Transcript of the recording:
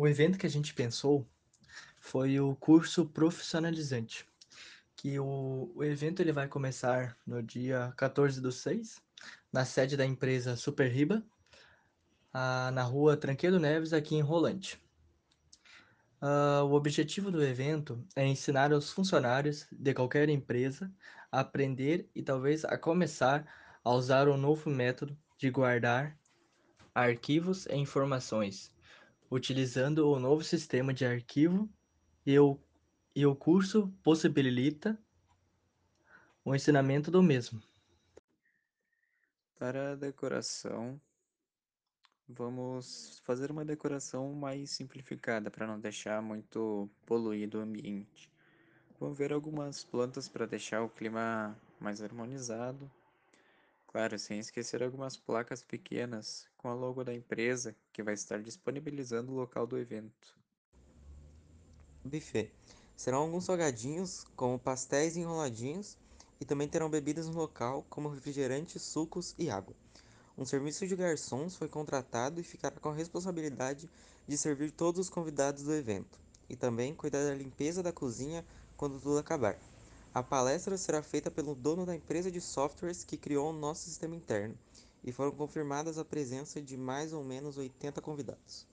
O evento que a gente pensou foi o curso profissionalizante, que o, o evento ele vai começar no dia 14 do 6, na sede da empresa Super Riba, a, na rua Tranqueiro Neves, aqui em Rolante. Uh, o objetivo do evento é ensinar aos funcionários de qualquer empresa a aprender e talvez a começar a usar o um novo método de guardar arquivos e informações, utilizando o novo sistema de arquivo e o, e o curso possibilita o ensinamento do mesmo. Para a decoração, vamos fazer uma decoração mais simplificada para não deixar muito poluído o ambiente. Vamos ver algumas plantas para deixar o clima mais harmonizado. Claro, sem esquecer algumas placas pequenas com a logo da empresa que vai estar disponibilizando o local do evento. Buffet. Serão alguns salgadinhos, como pastéis enroladinhos, e também terão bebidas no local, como refrigerantes, sucos e água. Um serviço de garçons foi contratado e ficará com a responsabilidade de servir todos os convidados do evento, e também cuidar da limpeza da cozinha quando tudo acabar. A palestra será feita pelo dono da empresa de softwares que criou o nosso sistema interno, e foram confirmadas a presença de mais ou menos 80 convidados.